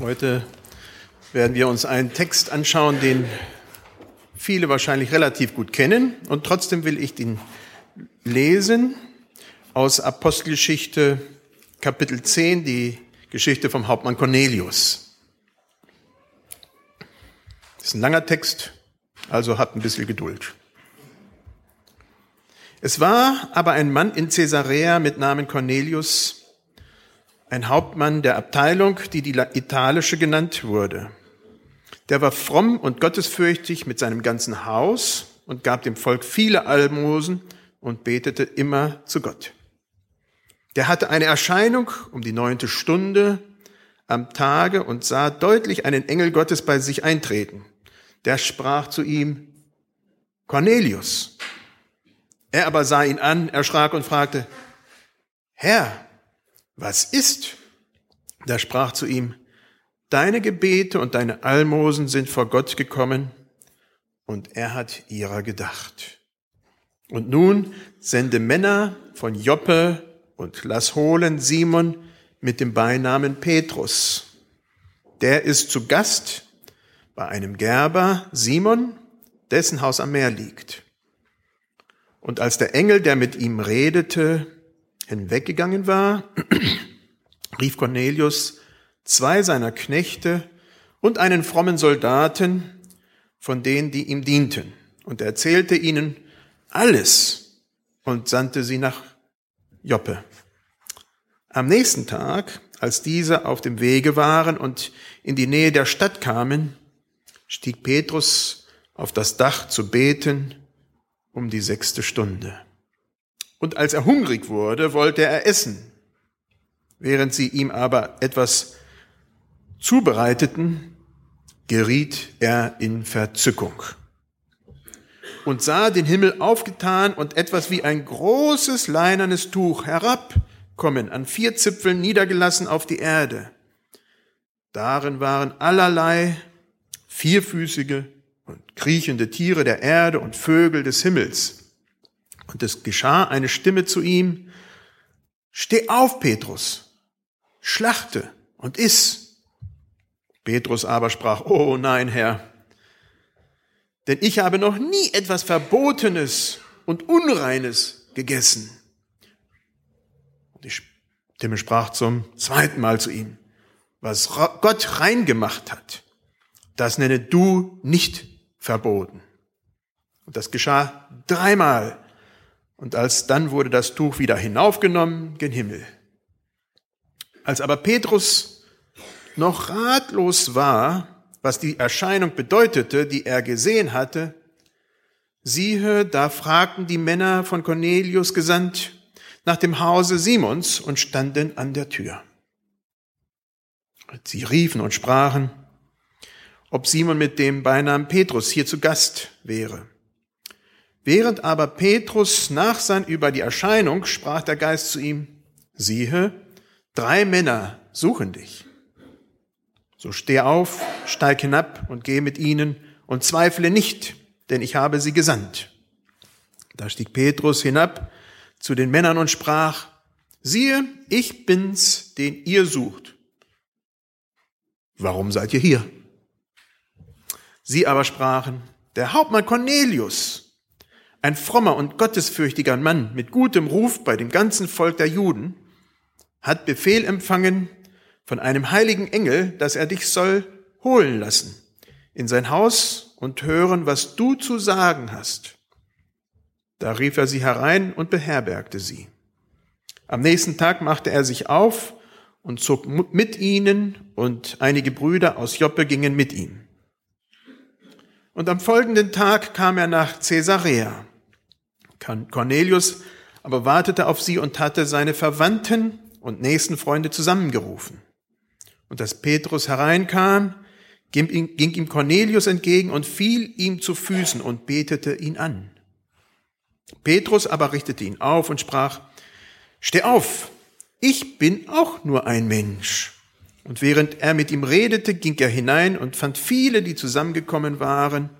Heute werden wir uns einen Text anschauen, den viele wahrscheinlich relativ gut kennen. Und trotzdem will ich den lesen aus Apostelgeschichte Kapitel 10, die Geschichte vom Hauptmann Cornelius. Das ist ein langer Text, also habt ein bisschen Geduld. Es war aber ein Mann in Caesarea mit Namen Cornelius, ein Hauptmann der Abteilung, die die italische genannt wurde. Der war fromm und gottesfürchtig mit seinem ganzen Haus und gab dem Volk viele Almosen und betete immer zu Gott. Der hatte eine Erscheinung um die neunte Stunde am Tage und sah deutlich einen Engel Gottes bei sich eintreten. Der sprach zu ihm, Cornelius. Er aber sah ihn an, erschrak und fragte, Herr, was ist? Da sprach zu ihm, deine Gebete und deine Almosen sind vor Gott gekommen und er hat ihrer gedacht. Und nun sende Männer von Joppe und lass holen Simon mit dem Beinamen Petrus. Der ist zu Gast bei einem Gerber Simon, dessen Haus am Meer liegt. Und als der Engel, der mit ihm redete, hinweggegangen war, rief Cornelius zwei seiner Knechte und einen frommen Soldaten von denen, die ihm dienten, und erzählte ihnen alles und sandte sie nach Joppe. Am nächsten Tag, als diese auf dem Wege waren und in die Nähe der Stadt kamen, stieg Petrus auf das Dach zu beten um die sechste Stunde. Und als er hungrig wurde, wollte er essen. Während sie ihm aber etwas zubereiteten, geriet er in Verzückung und sah den Himmel aufgetan und etwas wie ein großes leinernes Tuch herabkommen, an vier Zipfeln niedergelassen auf die Erde. Darin waren allerlei vierfüßige und kriechende Tiere der Erde und Vögel des Himmels. Und es geschah eine Stimme zu ihm, Steh auf, Petrus, schlachte und iss. Petrus aber sprach, Oh nein, Herr, denn ich habe noch nie etwas Verbotenes und Unreines gegessen. Und die Stimme sprach zum zweiten Mal zu ihm, was Gott rein gemacht hat, das nenne du nicht verboten. Und das geschah dreimal. Und alsdann wurde das Tuch wieder hinaufgenommen gen Himmel. Als aber Petrus noch ratlos war, was die Erscheinung bedeutete, die er gesehen hatte, siehe, da fragten die Männer von Cornelius gesandt nach dem Hause Simons und standen an der Tür. Sie riefen und sprachen, ob Simon mit dem Beinamen Petrus hier zu Gast wäre. Während aber Petrus nachsann über die Erscheinung, sprach der Geist zu ihm, siehe, drei Männer suchen dich. So steh auf, steig hinab und geh mit ihnen und zweifle nicht, denn ich habe sie gesandt. Da stieg Petrus hinab zu den Männern und sprach, siehe, ich bin's, den ihr sucht. Warum seid ihr hier? Sie aber sprachen, der Hauptmann Cornelius, ein frommer und gottesfürchtiger Mann mit gutem Ruf bei dem ganzen Volk der Juden, hat Befehl empfangen von einem heiligen Engel, dass er dich soll holen lassen in sein Haus und hören, was du zu sagen hast. Da rief er sie herein und beherbergte sie. Am nächsten Tag machte er sich auf und zog mit ihnen und einige Brüder aus Joppe gingen mit ihm. Und am folgenden Tag kam er nach Caesarea. Cornelius aber wartete auf sie und hatte seine Verwandten und nächsten Freunde zusammengerufen. Und als Petrus hereinkam, ging ihm Cornelius entgegen und fiel ihm zu Füßen und betete ihn an. Petrus aber richtete ihn auf und sprach, Steh auf, ich bin auch nur ein Mensch. Und während er mit ihm redete, ging er hinein und fand viele, die zusammengekommen waren.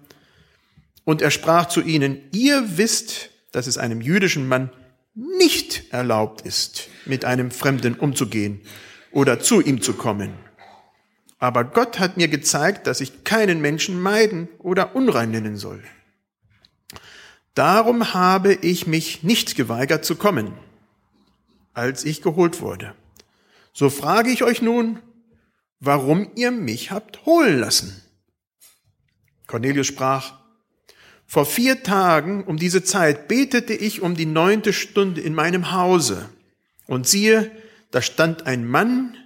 Und er sprach zu ihnen, ihr wisst, dass es einem jüdischen Mann nicht erlaubt ist, mit einem Fremden umzugehen oder zu ihm zu kommen. Aber Gott hat mir gezeigt, dass ich keinen Menschen meiden oder unrein nennen soll. Darum habe ich mich nicht geweigert zu kommen, als ich geholt wurde. So frage ich euch nun, warum ihr mich habt holen lassen. Cornelius sprach, vor vier Tagen um diese Zeit betete ich um die neunte Stunde in meinem Hause. Und siehe, da stand ein Mann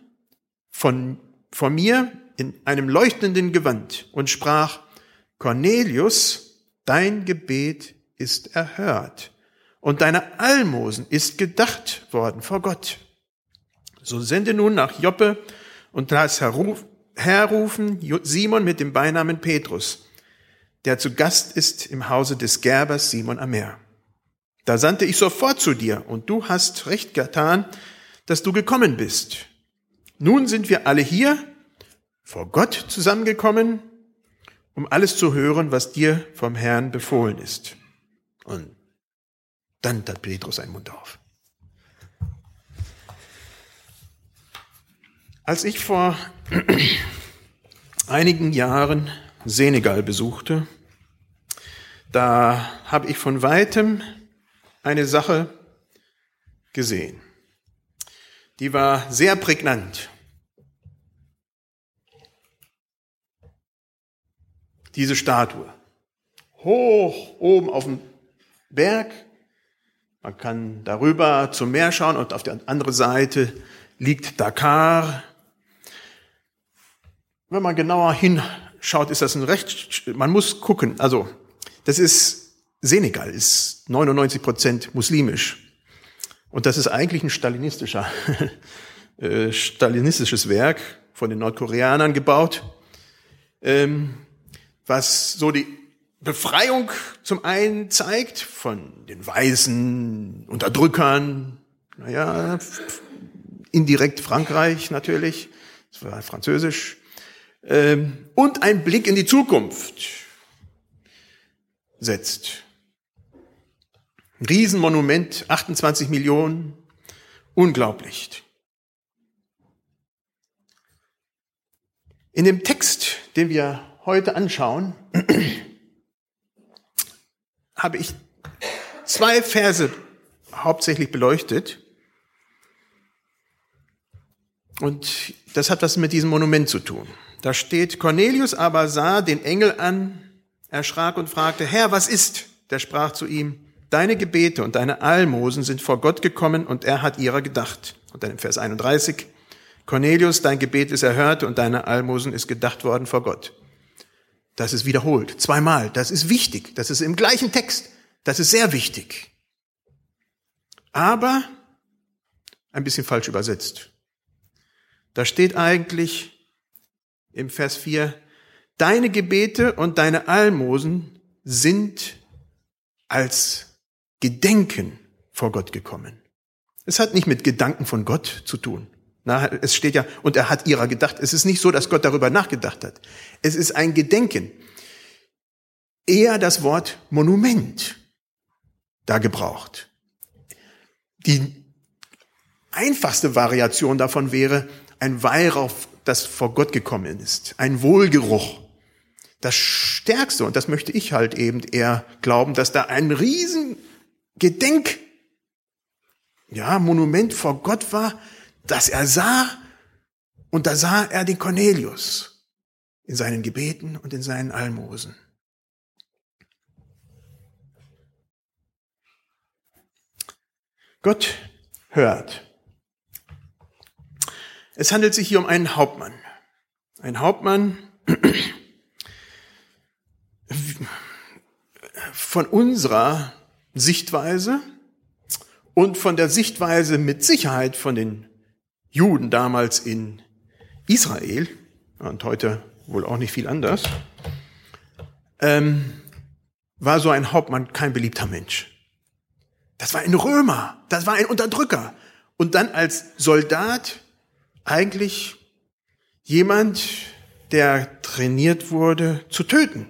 von, vor mir in einem leuchtenden Gewand und sprach, Cornelius, dein Gebet ist erhört und deine Almosen ist gedacht worden vor Gott. So sende nun nach Joppe und lass herrufen Simon mit dem Beinamen Petrus der zu Gast ist im Hause des Gerbers Simon am Meer. Da sandte ich sofort zu dir und du hast recht getan, dass du gekommen bist. Nun sind wir alle hier vor Gott zusammengekommen, um alles zu hören, was dir vom Herrn befohlen ist. Und dann tat Petrus seinen Mund auf. Als ich vor einigen Jahren Senegal besuchte, da habe ich von weitem eine Sache gesehen. Die war sehr prägnant. Diese Statue. Hoch oben auf dem Berg. Man kann darüber zum Meer schauen und auf der anderen Seite liegt Dakar. Wenn man genauer hin schaut, ist das ein recht, man muss gucken. Also, das ist Senegal, ist 99 Prozent muslimisch. Und das ist eigentlich ein stalinistischer, äh, stalinistisches Werk von den Nordkoreanern gebaut, ähm, was so die Befreiung zum einen zeigt von den weißen Unterdrückern, naja, indirekt Frankreich natürlich, das war französisch, und ein Blick in die Zukunft setzt. Riesenmonument, 28 Millionen, unglaublich. In dem Text, den wir heute anschauen, habe ich zwei Verse hauptsächlich beleuchtet. Und das hat was mit diesem Monument zu tun. Da steht, Cornelius aber sah den Engel an, erschrak und fragte, Herr, was ist? Der sprach zu ihm, deine Gebete und deine Almosen sind vor Gott gekommen und er hat ihrer gedacht. Und dann im Vers 31, Cornelius, dein Gebet ist erhört und deine Almosen ist gedacht worden vor Gott. Das ist wiederholt, zweimal. Das ist wichtig. Das ist im gleichen Text. Das ist sehr wichtig. Aber ein bisschen falsch übersetzt. Da steht eigentlich, im Vers 4, deine Gebete und deine Almosen sind als Gedenken vor Gott gekommen. Es hat nicht mit Gedanken von Gott zu tun. Na, es steht ja, und er hat ihrer gedacht. Es ist nicht so, dass Gott darüber nachgedacht hat. Es ist ein Gedenken. Eher das Wort Monument da gebraucht. Die einfachste Variation davon wäre ein Weihrauch das vor Gott gekommen ist. Ein Wohlgeruch. Das Stärkste, und das möchte ich halt eben eher glauben, dass da ein riesen ja, Monument vor Gott war, dass er sah, und da sah er den Cornelius in seinen Gebeten und in seinen Almosen. Gott hört. Es handelt sich hier um einen Hauptmann. Ein Hauptmann von unserer Sichtweise und von der Sichtweise mit Sicherheit von den Juden damals in Israel und heute wohl auch nicht viel anders, ähm, war so ein Hauptmann kein beliebter Mensch. Das war ein Römer, das war ein Unterdrücker. Und dann als Soldat eigentlich jemand, der trainiert wurde, zu töten.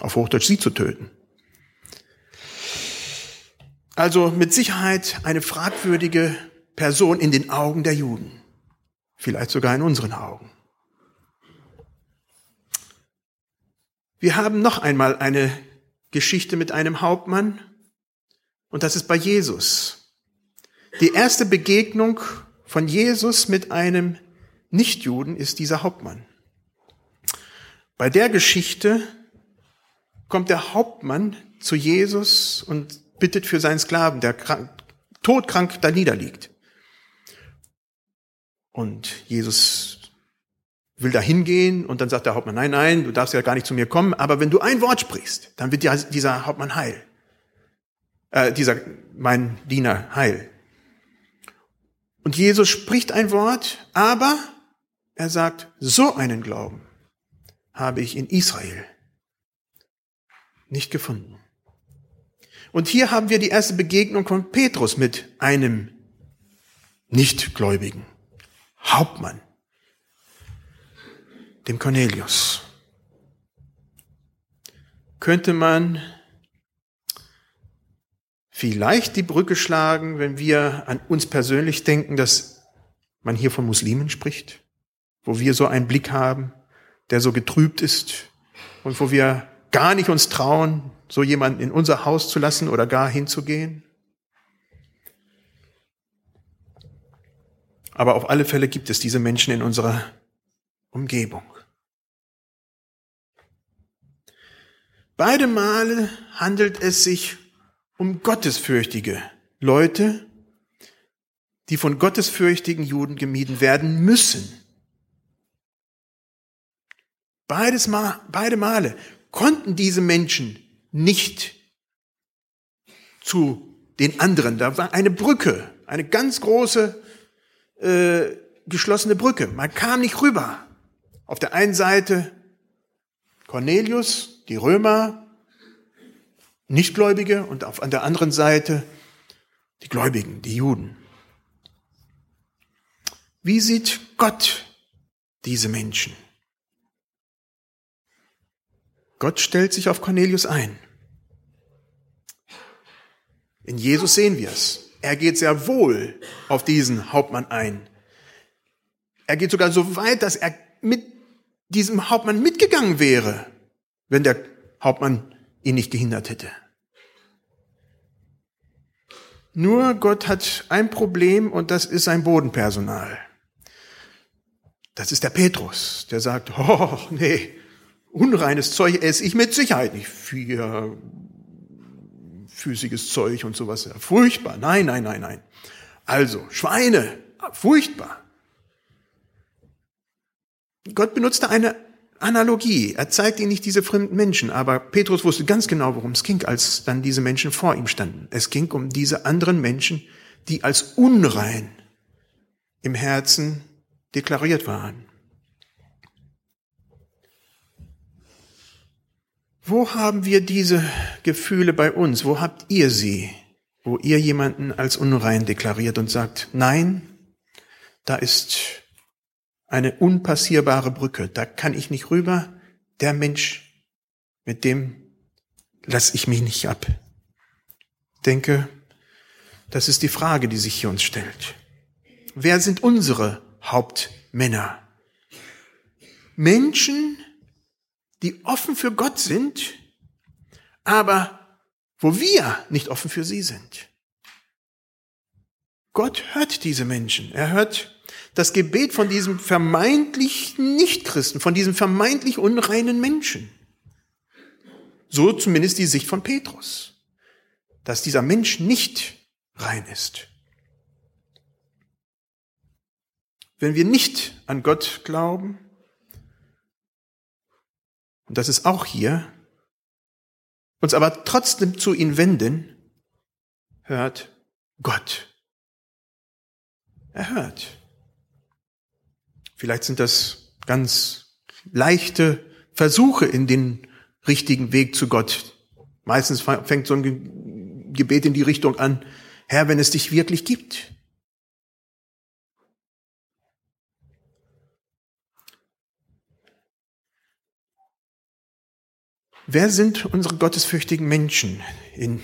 Auf Hochdeutsch sie zu töten. Also mit Sicherheit eine fragwürdige Person in den Augen der Juden. vielleicht sogar in unseren Augen. Wir haben noch einmal eine Geschichte mit einem Hauptmann und das ist bei Jesus. Die erste Begegnung von Jesus mit einem Nichtjuden ist dieser Hauptmann. Bei der Geschichte kommt der Hauptmann zu Jesus und bittet für seinen Sklaven, der krank, todkrank da niederliegt. Und Jesus will da hingehen und dann sagt der Hauptmann, nein, nein, du darfst ja gar nicht zu mir kommen, aber wenn du ein Wort sprichst, dann wird dieser Hauptmann heil. Äh, dieser, mein Diener heil. Und Jesus spricht ein Wort, aber er sagt, so einen Glauben habe ich in Israel nicht gefunden. Und hier haben wir die erste Begegnung von Petrus mit einem Nichtgläubigen, Hauptmann, dem Cornelius. Könnte man vielleicht die Brücke schlagen, wenn wir an uns persönlich denken, dass man hier von Muslimen spricht, wo wir so einen Blick haben, der so getrübt ist und wo wir gar nicht uns trauen, so jemanden in unser Haus zu lassen oder gar hinzugehen? Aber auf alle Fälle gibt es diese Menschen in unserer Umgebung. Beide Male handelt es sich um gottesfürchtige Leute, die von gottesfürchtigen Juden gemieden werden müssen. Beides Mal, beide Male konnten diese Menschen nicht zu den anderen. Da war eine Brücke, eine ganz große äh, geschlossene Brücke. Man kam nicht rüber. Auf der einen Seite Cornelius, die Römer, Nichtgläubige und auf an der anderen Seite die Gläubigen, die Juden. Wie sieht Gott diese Menschen? Gott stellt sich auf Cornelius ein. In Jesus sehen wir es. Er geht sehr wohl auf diesen Hauptmann ein. Er geht sogar so weit, dass er mit diesem Hauptmann mitgegangen wäre, wenn der Hauptmann ihn nicht gehindert hätte. Nur Gott hat ein Problem und das ist sein Bodenpersonal. Das ist der Petrus, der sagt, oh nee, unreines Zeug esse ich mit Sicherheit nicht. Vier füßiges Zeug und sowas. Furchtbar. Nein, nein, nein, nein. Also, Schweine. Furchtbar. Gott benutzte eine Analogie. Er zeigt ihnen nicht diese fremden Menschen, aber Petrus wusste ganz genau, worum es ging, als dann diese Menschen vor ihm standen. Es ging um diese anderen Menschen, die als unrein im Herzen deklariert waren. Wo haben wir diese Gefühle bei uns? Wo habt ihr sie? Wo ihr jemanden als unrein deklariert und sagt, nein, da ist eine unpassierbare Brücke, da kann ich nicht rüber, der Mensch, mit dem lasse ich mich nicht ab. Denke, das ist die Frage, die sich hier uns stellt. Wer sind unsere Hauptmänner? Menschen, die offen für Gott sind, aber wo wir nicht offen für sie sind. Gott hört diese Menschen. Er hört das Gebet von diesem vermeintlich Nichtchristen, von diesem vermeintlich unreinen Menschen. So zumindest die Sicht von Petrus, dass dieser Mensch nicht rein ist. Wenn wir nicht an Gott glauben, und das ist auch hier, uns aber trotzdem zu ihm wenden, hört Gott. Er hört. Vielleicht sind das ganz leichte Versuche in den richtigen Weg zu Gott. Meistens fängt so ein Gebet in die Richtung an, Herr, wenn es dich wirklich gibt, Wer sind unsere gottesfürchtigen Menschen in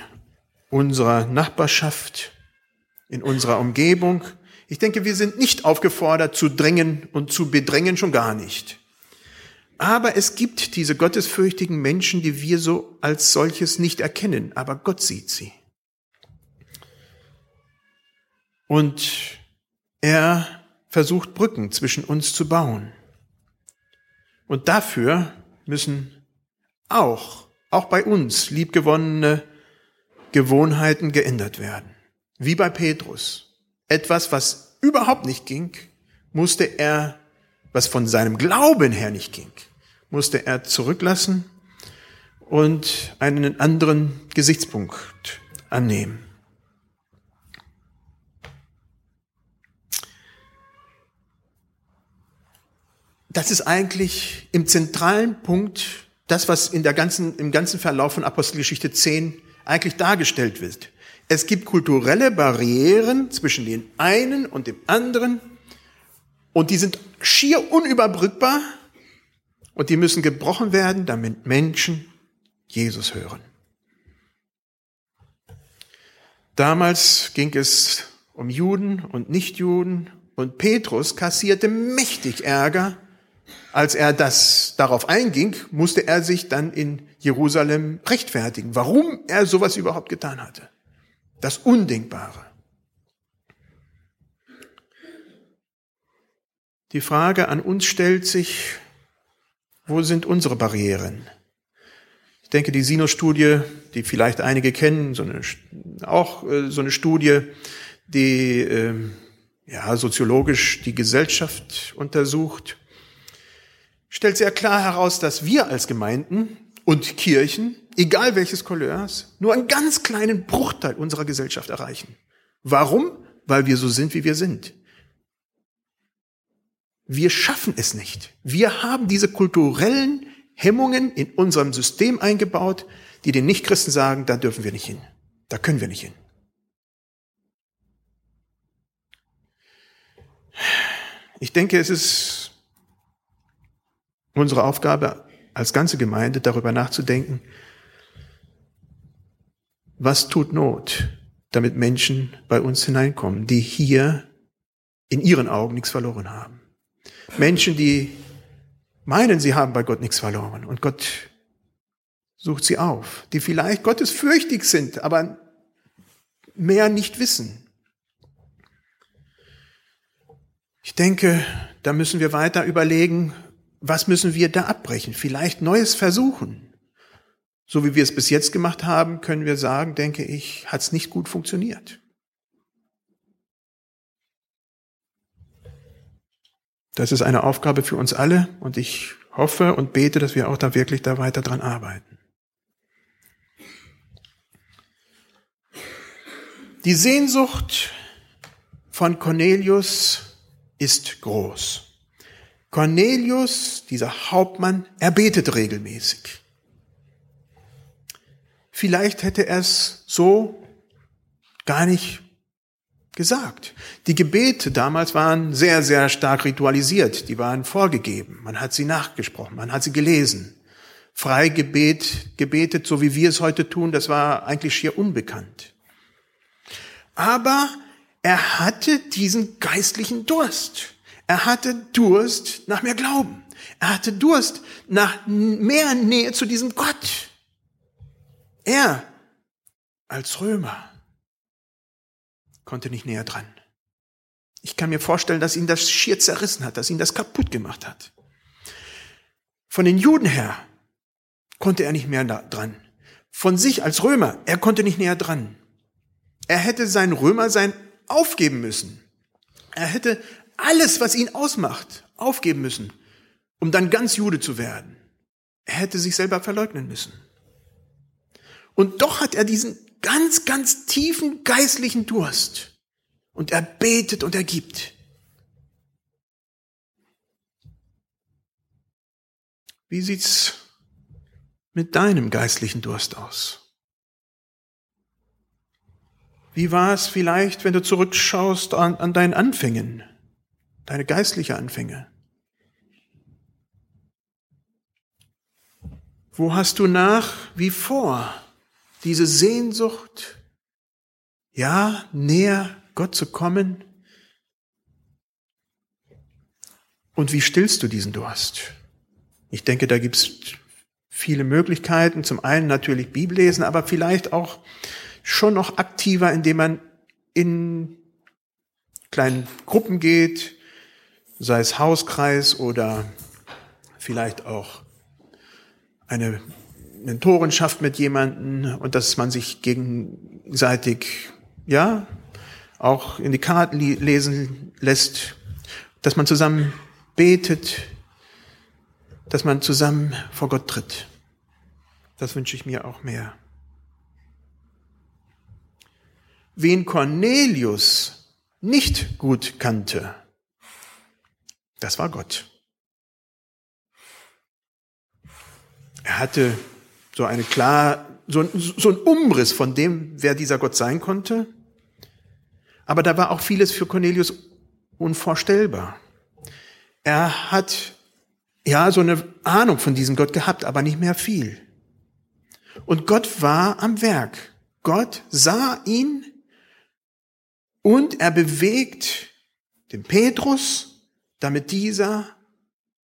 unserer Nachbarschaft, in unserer Umgebung, Ich denke, wir sind nicht aufgefordert zu drängen und zu bedrängen, schon gar nicht. Aber es gibt diese gottesfürchtigen Menschen, die wir so als solches nicht erkennen, aber Gott sieht sie. Und er versucht Brücken zwischen uns zu bauen. Und dafür müssen auch, auch bei uns liebgewonnene Gewohnheiten geändert werden. Wie bei Petrus. Etwas, was überhaupt nicht ging, musste er, was von seinem Glauben her nicht ging, musste er zurücklassen und einen anderen Gesichtspunkt annehmen. Das ist eigentlich im zentralen Punkt das, was in der ganzen, im ganzen Verlauf von Apostelgeschichte 10 eigentlich dargestellt wird. Es gibt kulturelle Barrieren zwischen den einen und dem anderen und die sind schier unüberbrückbar und die müssen gebrochen werden, damit Menschen Jesus hören. Damals ging es um Juden und Nichtjuden und Petrus kassierte mächtig Ärger. Als er das darauf einging, musste er sich dann in Jerusalem rechtfertigen, warum er sowas überhaupt getan hatte. Das Undenkbare. Die Frage an uns stellt sich, wo sind unsere Barrieren? Ich denke, die Sinus-Studie, die vielleicht einige kennen, so eine, auch äh, so eine Studie, die äh, ja, soziologisch die Gesellschaft untersucht, stellt sehr klar heraus, dass wir als Gemeinden und Kirchen, egal welches Couleurs, nur einen ganz kleinen Bruchteil unserer Gesellschaft erreichen. Warum? Weil wir so sind, wie wir sind. Wir schaffen es nicht. Wir haben diese kulturellen Hemmungen in unserem System eingebaut, die den Nichtchristen sagen, da dürfen wir nicht hin. Da können wir nicht hin. Ich denke, es ist unsere Aufgabe als ganze Gemeinde darüber nachzudenken, was tut Not, damit Menschen bei uns hineinkommen, die hier in ihren Augen nichts verloren haben. Menschen, die meinen, sie haben bei Gott nichts verloren und Gott sucht sie auf, die vielleicht gottesfürchtig sind, aber mehr nicht wissen. Ich denke, da müssen wir weiter überlegen, was müssen wir da abbrechen? Vielleicht Neues versuchen. So wie wir es bis jetzt gemacht haben, können wir sagen, denke ich, hat es nicht gut funktioniert. Das ist eine Aufgabe für uns alle und ich hoffe und bete, dass wir auch da wirklich da weiter dran arbeiten. Die Sehnsucht von Cornelius ist groß. Cornelius, dieser Hauptmann, er betet regelmäßig. Vielleicht hätte er es so gar nicht gesagt. Die Gebete damals waren sehr, sehr stark ritualisiert. Die waren vorgegeben. Man hat sie nachgesprochen. Man hat sie gelesen. Freigebet, gebetet, so wie wir es heute tun, das war eigentlich schier unbekannt. Aber er hatte diesen geistlichen Durst. Er hatte Durst nach mehr Glauben. Er hatte Durst nach mehr Nähe zu diesem Gott. Er als Römer konnte nicht näher dran. Ich kann mir vorstellen, dass ihn das schier zerrissen hat, dass ihn das kaputt gemacht hat. Von den Juden her konnte er nicht mehr dran. Von sich als Römer, er konnte nicht näher dran. Er hätte sein Römer sein aufgeben müssen. Er hätte alles, was ihn ausmacht, aufgeben müssen, um dann ganz Jude zu werden. Er hätte sich selber verleugnen müssen. Und doch hat er diesen ganz, ganz tiefen geistlichen Durst. Und er betet und er gibt. Wie sieht's mit deinem geistlichen Durst aus? Wie war es vielleicht, wenn du zurückschaust an, an deinen Anfängen, deine geistliche Anfänge? Wo hast du nach wie vor diese Sehnsucht, ja, näher Gott zu kommen, Und wie stillst du diesen Durst? Ich denke, da gibt's viele Möglichkeiten. Zum einen natürlich Bibellesen, aber vielleicht auch schon noch aktiver, indem man in kleinen Gruppen geht, sei es Hauskreis oder vielleicht auch eine Mentorenschaft mit jemanden und dass man sich gegenseitig, ja, auch in die Karten lesen lässt, dass man zusammen betet, dass man zusammen vor Gott tritt. Das wünsche ich mir auch mehr. Wen Cornelius nicht gut kannte, das war Gott. Er hatte so eine klar, so, so ein Umriss von dem, wer dieser Gott sein konnte. Aber da war auch vieles für Cornelius unvorstellbar. Er hat ja so eine Ahnung von diesem Gott gehabt, aber nicht mehr viel. Und Gott war am Werk. Gott sah ihn und er bewegt den Petrus, damit dieser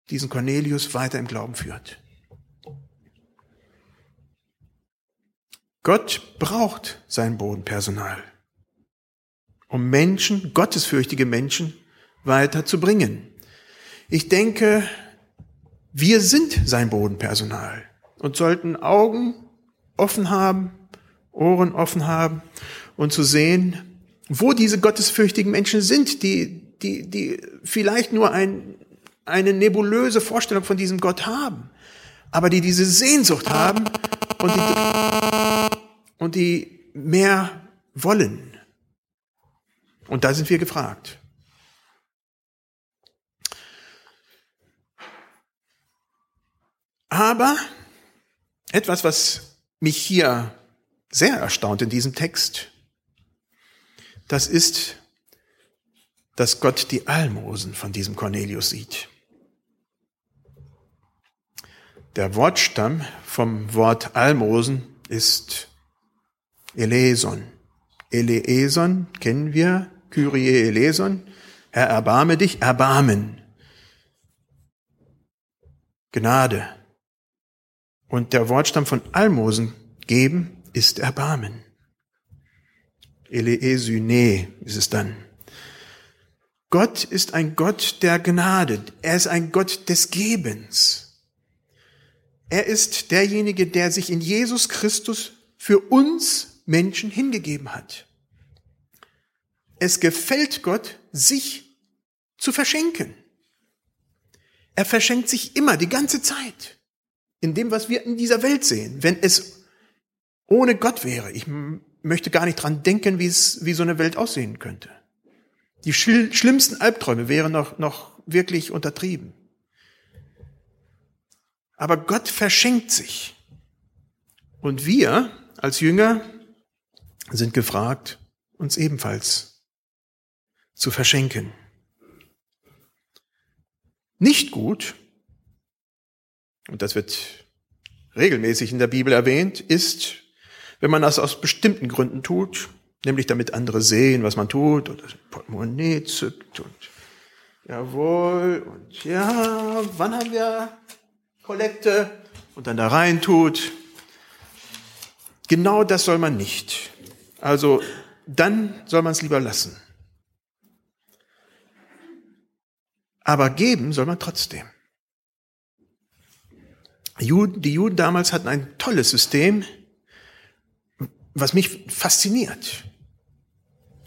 diesen Cornelius weiter im Glauben führt. Gott braucht sein Bodenpersonal, um Menschen, gottesfürchtige Menschen, weiterzubringen. Ich denke, wir sind sein Bodenpersonal und sollten Augen offen haben, Ohren offen haben und zu sehen, wo diese gottesfürchtigen Menschen sind, die, die, die vielleicht nur ein, eine nebulöse Vorstellung von diesem Gott haben, aber die diese Sehnsucht haben und die, und die mehr wollen. Und da sind wir gefragt. Aber etwas, was mich hier sehr erstaunt in diesem Text, das ist, dass Gott die Almosen von diesem Cornelius sieht. Der Wortstamm vom Wort Almosen ist Eleson. Eleson kennen wir, Kyrie Eleson. Herr, erbarme dich, erbarmen. Gnade. Und der Wortstamm von Almosen geben ist Erbarmen. Eleesyne ist es dann. Gott ist ein Gott der Gnade. Er ist ein Gott des Gebens. Er ist derjenige, der sich in Jesus Christus für uns Menschen hingegeben hat. Es gefällt Gott, sich zu verschenken. Er verschenkt sich immer, die ganze Zeit in dem, was wir in dieser Welt sehen. Wenn es ohne Gott wäre, ich möchte gar nicht dran denken, wie es, wie so eine Welt aussehen könnte. Die schlimmsten Albträume wären noch, noch wirklich untertrieben. Aber Gott verschenkt sich. Und wir als Jünger sind gefragt, uns ebenfalls zu verschenken. Nicht gut, und das wird regelmäßig in der Bibel erwähnt, ist, wenn man das aus bestimmten Gründen tut, nämlich damit andere sehen, was man tut, oder das Portemonnaie zückt und jawohl, und ja, wann haben wir Kollekte und dann da rein tut. Genau das soll man nicht. Also dann soll man es lieber lassen. Aber geben soll man trotzdem. Die Juden damals hatten ein tolles System, was mich fasziniert,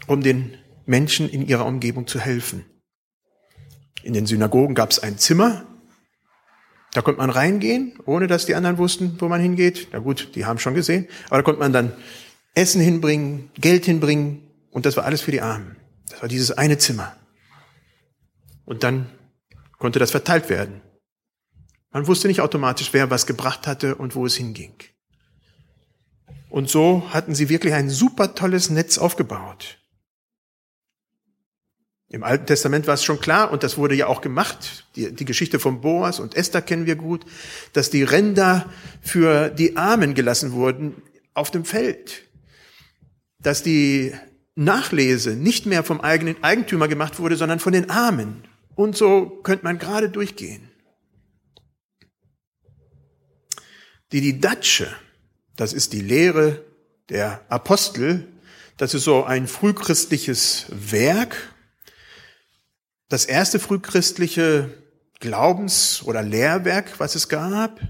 um den Menschen in ihrer Umgebung zu helfen. In den Synagogen gab es ein Zimmer, da konnte man reingehen, ohne dass die anderen wussten, wo man hingeht. Na gut, die haben schon gesehen, aber da konnte man dann Essen hinbringen, Geld hinbringen und das war alles für die Armen. Das war dieses eine Zimmer. Und dann konnte das verteilt werden. Man wusste nicht automatisch, wer was gebracht hatte und wo es hinging. Und so hatten sie wirklich ein super tolles Netz aufgebaut. Im Alten Testament war es schon klar, und das wurde ja auch gemacht, die, die, Geschichte von Boas und Esther kennen wir gut, dass die Ränder für die Armen gelassen wurden auf dem Feld. Dass die Nachlese nicht mehr vom eigenen Eigentümer gemacht wurde, sondern von den Armen. Und so könnte man gerade durchgehen. Die Didatsche, das ist die Lehre der Apostel, das ist so ein frühchristliches Werk. Das erste frühchristliche Glaubens- oder Lehrwerk, was es gab,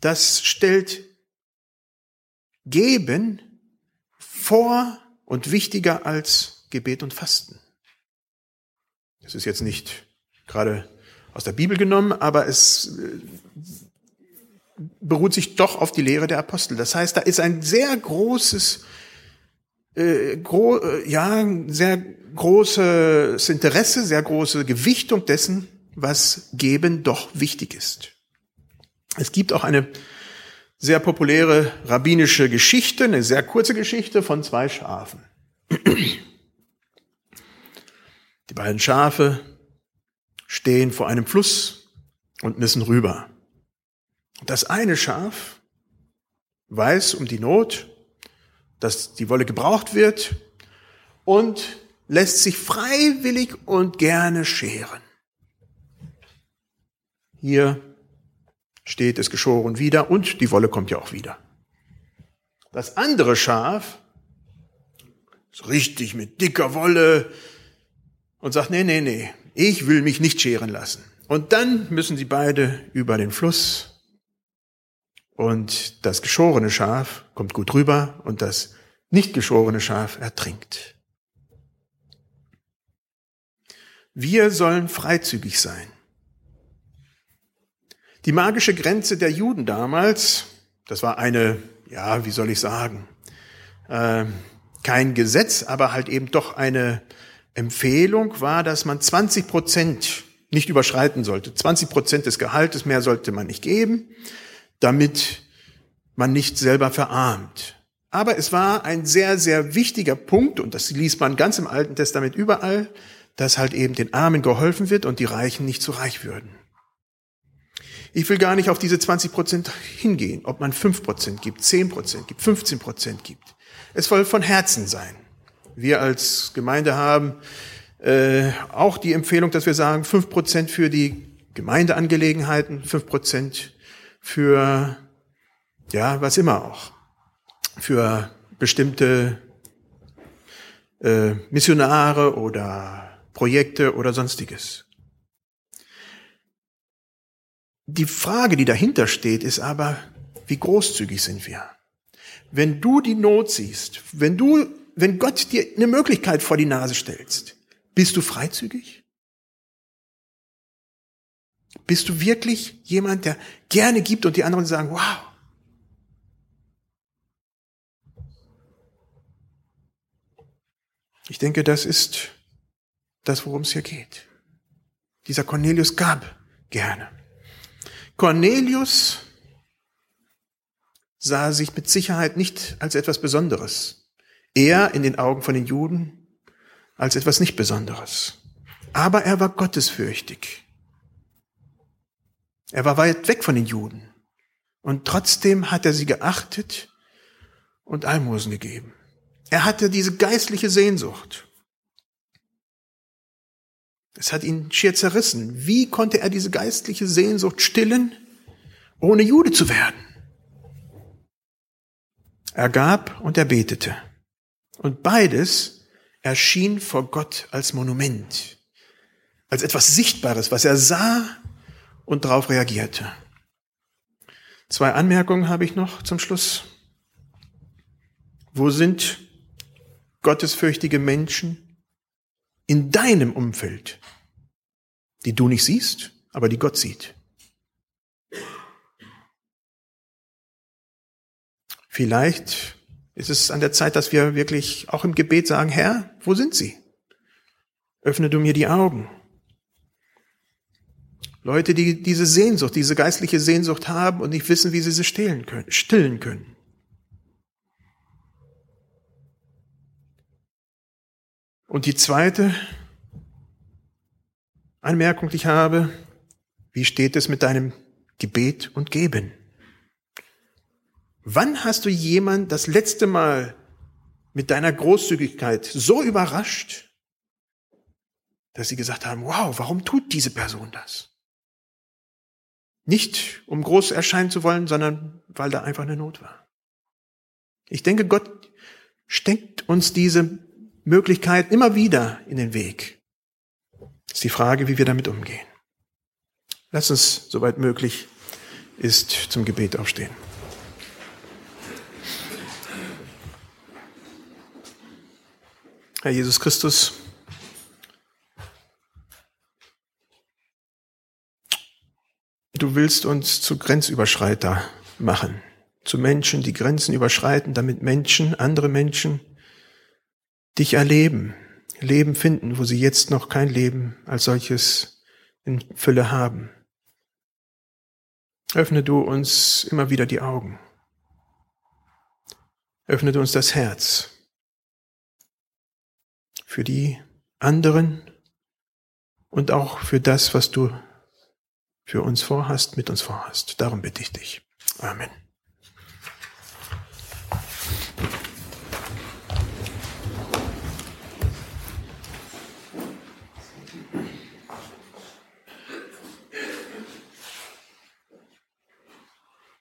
das stellt Geben vor und wichtiger als Gebet und Fasten. Das ist jetzt nicht gerade aus der Bibel genommen, aber es äh, beruht sich doch auf die Lehre der Apostel. Das heißt, da ist ein sehr großes, äh, gro äh, ja, sehr großes Interesse, sehr große Gewichtung dessen, was Geben doch wichtig ist. Es gibt auch eine sehr populäre rabbinische Geschichte, eine sehr kurze Geschichte von zwei Schafen. Die beiden Schafe stehen vor einem Fluss und müssen rüber. Das eine Schaf weiß um die Not, dass die Wolle gebraucht wird und lässt sich freiwillig und gerne scheren. Hier steht es geschoren wieder und die Wolle kommt ja auch wieder. Das andere Schaf ist richtig mit dicker Wolle und sagt, nee, nee, nee, ich will mich nicht scheren lassen. Und dann müssen sie beide über den Fluss und das geschorene Schaf kommt gut rüber und das nicht geschorene Schaf ertrinkt. Wir sollen freizügig sein. Die magische Grenze der Juden damals, das war eine, ja, wie soll ich sagen, äh, kein Gesetz, aber halt eben doch eine Empfehlung war, dass man 20 Prozent nicht überschreiten sollte. 20 Prozent des Gehaltes mehr sollte man nicht geben, damit man nicht selber verarmt. Aber es war ein sehr, sehr wichtiger Punkt, und das liest man ganz im Alten Testament überall, dass halt eben den Armen geholfen wird und die Reichen nicht zu reich würden. Ich will gar nicht auf diese 20 Prozent hingehen, ob man 5 Prozent gibt, 10 Prozent gibt, 15 Prozent gibt. Es soll von Herzen sein. Wir als Gemeinde haben äh, auch die Empfehlung, dass wir sagen, 5 Prozent für die Gemeindeangelegenheiten, 5 Prozent für, ja, was immer auch, für bestimmte äh, Missionare oder Projekte oder sonstiges. Die Frage, die dahinter steht, ist aber, wie großzügig sind wir? Wenn du die Not siehst, wenn du, wenn Gott dir eine Möglichkeit vor die Nase stellst, bist du freizügig? Bist du wirklich jemand, der gerne gibt und die anderen sagen, wow. Ich denke, das ist das, worum es hier geht. Dieser Cornelius gab gerne. Cornelius sah sich mit Sicherheit nicht als etwas Besonderes. Er in den Augen von den Juden als etwas nicht Besonderes. Aber er war gottesfürchtig. Er war weit weg von den Juden. Und trotzdem hat er sie geachtet und Almosen gegeben. Er hatte diese geistliche Sehnsucht. Es hat ihn schier zerrissen. Wie konnte er diese geistliche Sehnsucht stillen, ohne Jude zu werden? Er gab und er betete. Und beides erschien vor Gott als Monument, als etwas Sichtbares, was er sah und darauf reagierte. Zwei Anmerkungen habe ich noch zum Schluss. Wo sind gottesfürchtige Menschen in deinem Umfeld, die du nicht siehst, aber die Gott sieht. Vielleicht ist es an der Zeit, dass wir wirklich auch im Gebet sagen, Herr, wo sind sie? Öffne du mir die Augen. Leute, die diese Sehnsucht, diese geistliche Sehnsucht haben und nicht wissen, wie sie sie stillen können. Stillen können. Und die zweite Anmerkung, die ich habe, wie steht es mit deinem Gebet und Geben? Wann hast du jemand das letzte Mal mit deiner Großzügigkeit so überrascht, dass sie gesagt haben, wow, warum tut diese Person das? Nicht um groß erscheinen zu wollen, sondern weil da einfach eine Not war. Ich denke, Gott steckt uns diese Möglichkeit immer wieder in den Weg. Ist die Frage, wie wir damit umgehen. Lass uns, soweit möglich ist, zum Gebet aufstehen. Herr Jesus Christus, du willst uns zu Grenzüberschreiter machen, zu Menschen, die Grenzen überschreiten, damit Menschen, andere Menschen, dich erleben, Leben finden, wo sie jetzt noch kein Leben als solches in Fülle haben. Öffne du uns immer wieder die Augen. Öffne du uns das Herz für die anderen und auch für das, was du für uns vorhast, mit uns vorhast. Darum bitte ich dich. Amen.